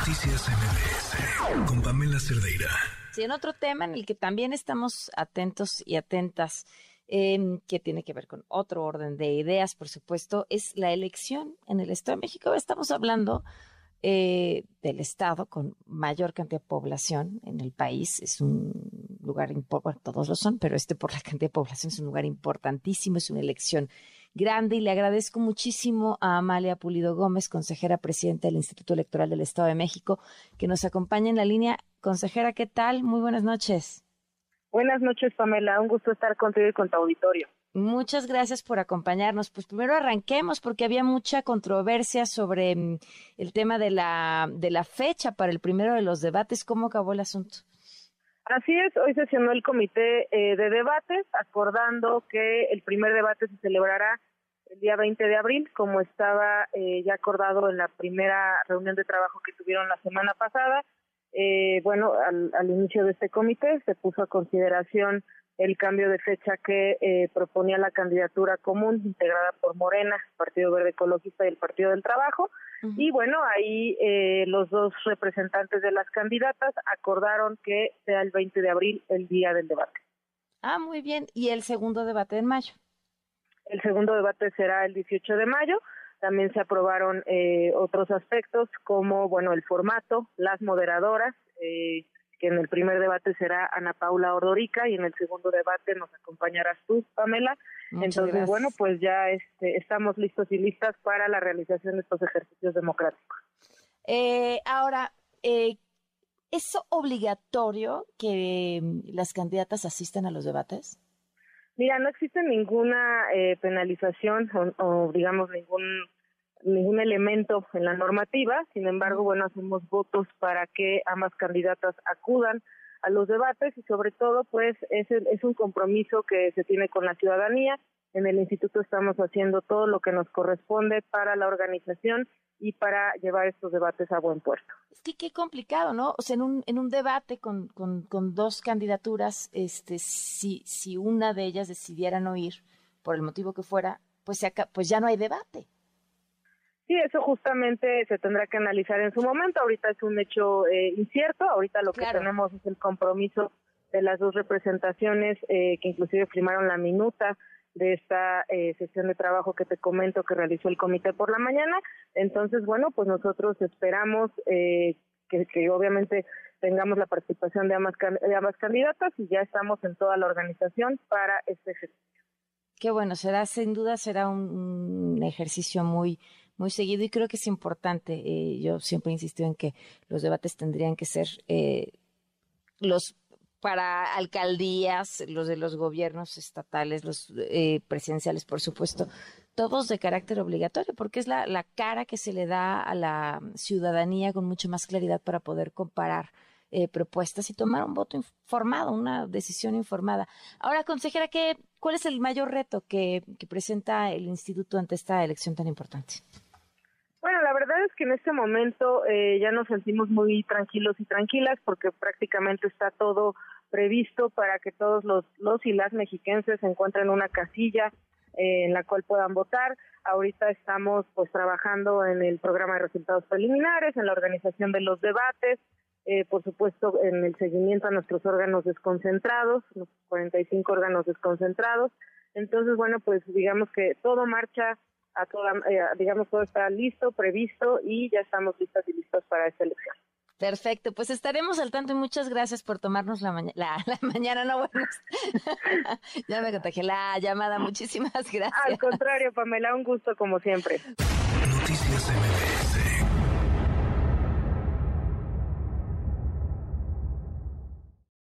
Noticias MBS con Pamela Cerdeira. Sí, en otro tema en el que también estamos atentos y atentas, em, que tiene que ver con otro orden de ideas, por supuesto, es la elección en el Estado de México. Estamos hablando eh, del estado con mayor cantidad de población en el país. Es un lugar importante, todos lo son, pero este por la cantidad de población es un lugar importantísimo, es una elección grande y le agradezco muchísimo a Amalia Pulido Gómez, consejera presidenta del Instituto Electoral del Estado de México, que nos acompaña en la línea. Consejera, ¿qué tal? Muy buenas noches. Buenas noches, Pamela. Un gusto estar contigo y con tu auditorio. Muchas gracias por acompañarnos. Pues primero arranquemos porque había mucha controversia sobre mm, el tema de la, de la fecha para el primero de los debates. ¿Cómo acabó el asunto? Así es, hoy sesionó el comité eh, de debates acordando que el primer debate se celebrará el día 20 de abril, como estaba eh, ya acordado en la primera reunión de trabajo que tuvieron la semana pasada. Eh, bueno, al, al inicio de este comité se puso a consideración el cambio de fecha que eh, proponía la candidatura común integrada por Morena, Partido Verde Ecologista y el Partido del Trabajo. Y bueno, ahí eh, los dos representantes de las candidatas acordaron que sea el 20 de abril el día del debate. Ah, muy bien. ¿Y el segundo debate en mayo? El segundo debate será el 18 de mayo. También se aprobaron eh, otros aspectos como, bueno, el formato, las moderadoras, eh, que en el primer debate será Ana Paula Ordorica y en el segundo debate nos acompañarás tú, Pamela. Entonces, bueno, pues ya este, estamos listos y listas para la realización de estos ejercicios democráticos. Eh, ahora, eh, ¿es obligatorio que mm, las candidatas asistan a los debates? Mira, no existe ninguna eh, penalización o, digamos, ningún ningún elemento en la normativa, sin embargo, bueno, hacemos votos para que ambas candidatas acudan a los debates y sobre todo, pues, es, un compromiso que se tiene con la ciudadanía. En el instituto estamos haciendo todo lo que nos corresponde para la organización y para llevar estos debates a buen puerto. Es que qué complicado, ¿no? O sea, en un, en un debate con, dos candidaturas, este, si, una de ellas decidiera no ir, por el motivo que fuera, pues, se pues ya no hay debate. Sí, eso justamente se tendrá que analizar en su momento. Ahorita es un hecho eh, incierto. Ahorita lo que tenemos es el compromiso de las dos representaciones eh, que inclusive firmaron la minuta de esta eh, sesión de trabajo que te comento que realizó el comité por la mañana. Entonces, bueno, pues nosotros esperamos que, que, obviamente tengamos la participación de ambas, de ambas candidatas y ya estamos en toda la organización para este ejercicio. Qué bueno, será sin duda será un ejercicio muy muy seguido y creo que es importante. Eh, yo siempre insisto en que los debates tendrían que ser eh, los para alcaldías, los de los gobiernos estatales, los eh, presidenciales, por supuesto, todos de carácter obligatorio, porque es la, la cara que se le da a la ciudadanía con mucha más claridad para poder comparar eh, propuestas y tomar un voto informado, una decisión informada. Ahora, consejera, ¿qué, ¿cuál es el mayor reto que presenta el instituto ante esta elección tan importante? Bueno, la verdad es que en este momento eh, ya nos sentimos muy tranquilos y tranquilas porque prácticamente está todo previsto para que todos los, los y las mexiquenses se encuentren una casilla eh, en la cual puedan votar. Ahorita estamos pues trabajando en el programa de resultados preliminares, en la organización de los debates, eh, por supuesto en el seguimiento a nuestros órganos desconcentrados, los 45 órganos desconcentrados. Entonces, bueno, pues digamos que todo marcha a toda, eh, digamos, todo está listo, previsto y ya estamos listas y listos para esta elección. Perfecto, pues estaremos al tanto y muchas gracias por tomarnos la, la, mañana, no bueno, ya me contagié la llamada, muchísimas gracias. Al contrario, Pamela, un gusto como siempre. Noticias